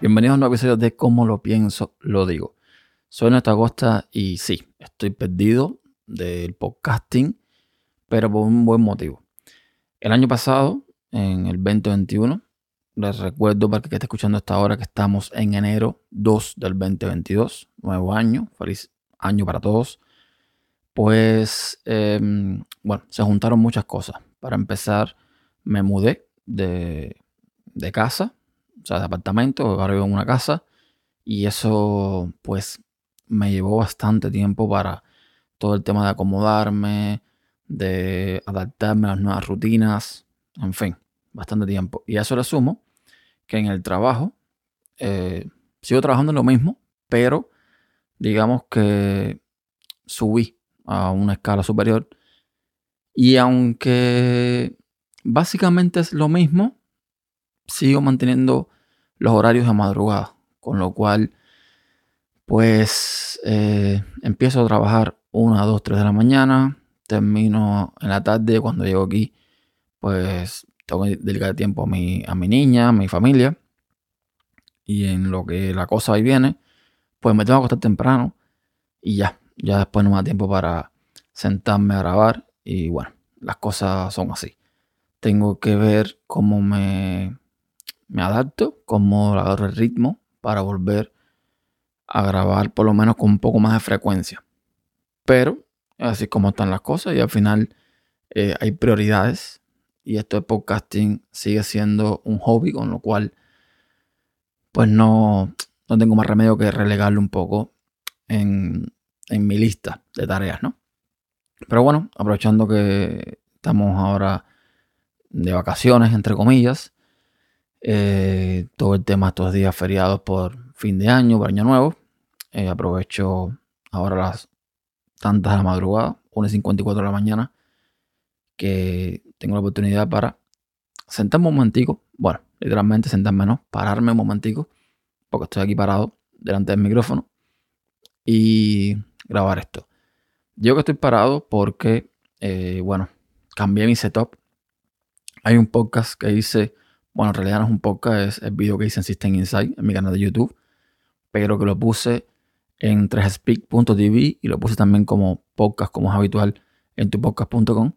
Bienvenidos a un nuevo episodio de Cómo lo pienso, lo digo. Soy Néstor Costa y sí, estoy perdido del podcasting, pero por un buen motivo. El año pasado, en el 2021, les recuerdo para que esté escuchando esta hora que estamos en enero 2 del 2022, nuevo año, feliz año para todos. Pues, em, bueno, se juntaron muchas cosas. Para empezar, me mudé de, de casa o sea, de apartamento, ahora vivo en una casa. Y eso, pues, me llevó bastante tiempo para todo el tema de acomodarme, de adaptarme a las nuevas rutinas, en fin, bastante tiempo. Y a eso le sumo que en el trabajo eh, sigo trabajando en lo mismo, pero digamos que subí a una escala superior. Y aunque básicamente es lo mismo, sigo manteniendo los horarios de madrugada, con lo cual pues eh, empiezo a trabajar una, dos, tres de la mañana, termino en la tarde cuando llego aquí, pues tengo que dedicar tiempo a mi, a mi niña, a mi familia, y en lo que la cosa ahí viene, pues me tengo que acostar temprano y ya, ya después no me da tiempo para sentarme a grabar y bueno, las cosas son así. Tengo que ver cómo me me adapto, como agarro el ritmo para volver a grabar por lo menos con un poco más de frecuencia. Pero así como están las cosas y al final eh, hay prioridades y esto de podcasting sigue siendo un hobby con lo cual pues no, no tengo más remedio que relegarlo un poco en, en mi lista de tareas, ¿no? Pero bueno, aprovechando que estamos ahora de vacaciones, entre comillas, eh, todo el tema estos días feriados por fin de año, por año nuevo. Eh, aprovecho ahora las tantas de la madrugada, 1.54 de la mañana, que tengo la oportunidad para sentarme un momentico, bueno, literalmente sentarme, no, pararme un momentico, porque estoy aquí parado delante del micrófono y grabar esto. Yo que estoy parado porque, eh, bueno, cambié mi setup. Hay un podcast que hice bueno, en realidad no es un podcast, es el video que hice en System Insight, en mi canal de YouTube, pero que lo puse en 3speak.tv y lo puse también como podcast, como es habitual, en tupodcast.com.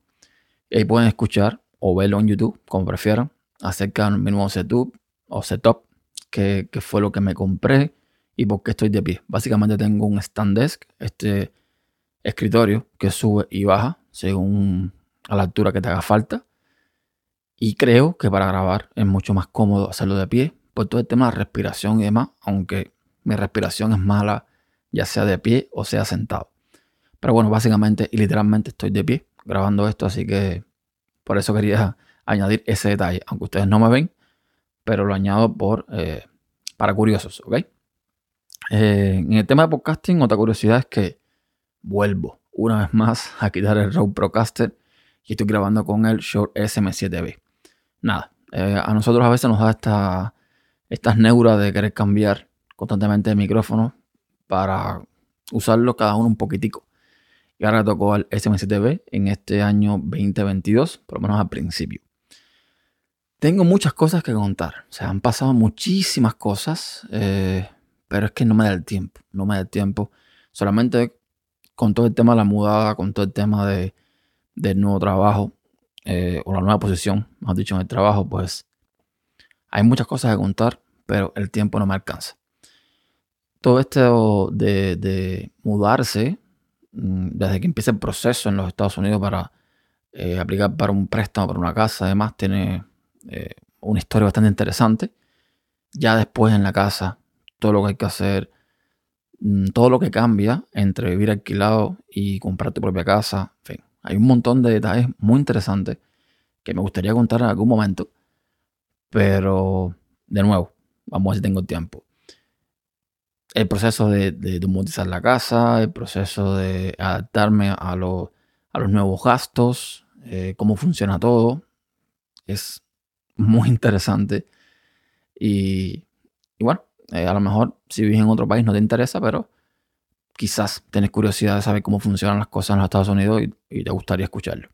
Y ahí pueden escuchar o verlo en YouTube, como prefieran, acerca de mi nuevo setup o setup, que, que fue lo que me compré y por qué estoy de pie. Básicamente tengo un stand desk, este escritorio que sube y baja según a la altura que te haga falta. Y creo que para grabar es mucho más cómodo hacerlo de pie por todo el tema de respiración y demás, aunque mi respiración es mala ya sea de pie o sea sentado. Pero bueno, básicamente y literalmente estoy de pie grabando esto, así que por eso quería añadir ese detalle, aunque ustedes no me ven, pero lo añado por, eh, para curiosos, ¿ok? Eh, en el tema de podcasting, otra curiosidad es que vuelvo una vez más a quitar el Rode Procaster y estoy grabando con el Shure SM7B nada, eh, a nosotros a veces nos da esta, estas neuras de querer cambiar constantemente el micrófono para usarlo cada uno un poquitico. Y ahora tocó al SM7B en este año 2022, por lo menos al principio. Tengo muchas cosas que contar. O sea, han pasado muchísimas cosas, eh, pero es que no me da el tiempo. No me da el tiempo. Solamente con todo el tema de la mudada, con todo el tema de, del nuevo trabajo, eh, o la nueva posición, mejor dicho, en el trabajo, pues hay muchas cosas que contar, pero el tiempo no me alcanza. Todo esto de, mudarse, mm, desde que empieza el proceso en los Estados Unidos para eh, aplicar para un préstamo, para una casa, además tiene eh, una historia bastante interesante. Ya después en la casa, todo lo que hay que hacer, mm, todo lo que cambia entre vivir alquilado y comprar tu propia casa, en fin, hay un montón de detalles muy interesantes que me gustaría contar en algún momento. Pero, de nuevo, vamos a ver si tengo tiempo. El proceso de, de, la casa, el proceso de adaptarme a, los nuevos gastos, eh, cómo funciona todo, es muy interesante. Y, bueno, eh, a lo mejor si vives en otro país no te interesa, pero quizás tenés curiosidad de saber cómo funcionan las cosas en los Estados Unidos y, te gustaría escucharlo.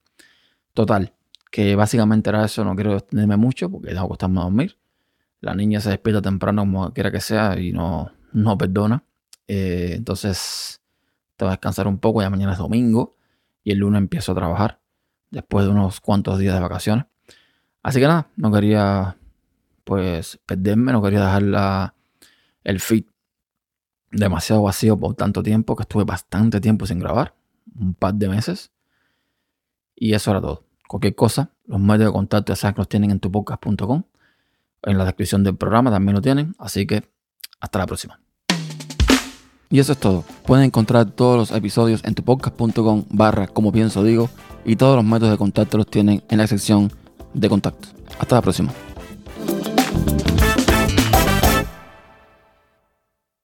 Total, que básicamente era eso, no quiero extenderme mucho porque tengo que a dormir. La niña se despierta temprano como quiera que sea y no, no perdona. Eh, entonces te va a descansar un poco, ya mañana es domingo y el lunes empiezo a trabajar después de unos cuantos días de vacaciones. Así que nada, no quería pues perderme, no quería dejar la, el feed demasiado vacío por tanto tiempo, que estuve bastante tiempo sin grabar, un par de meses. Y eso era todo. Cualquier cosa, los medios de contacto ya saben que los tienen en tupodcast.com. En la descripción del programa también lo tienen. Así que hasta la próxima. Y eso es todo. Pueden encontrar todos los episodios en tupodcast.com barra como pienso digo y todos los métodos de contacto los tienen en la sección de contacto. Hasta la próxima.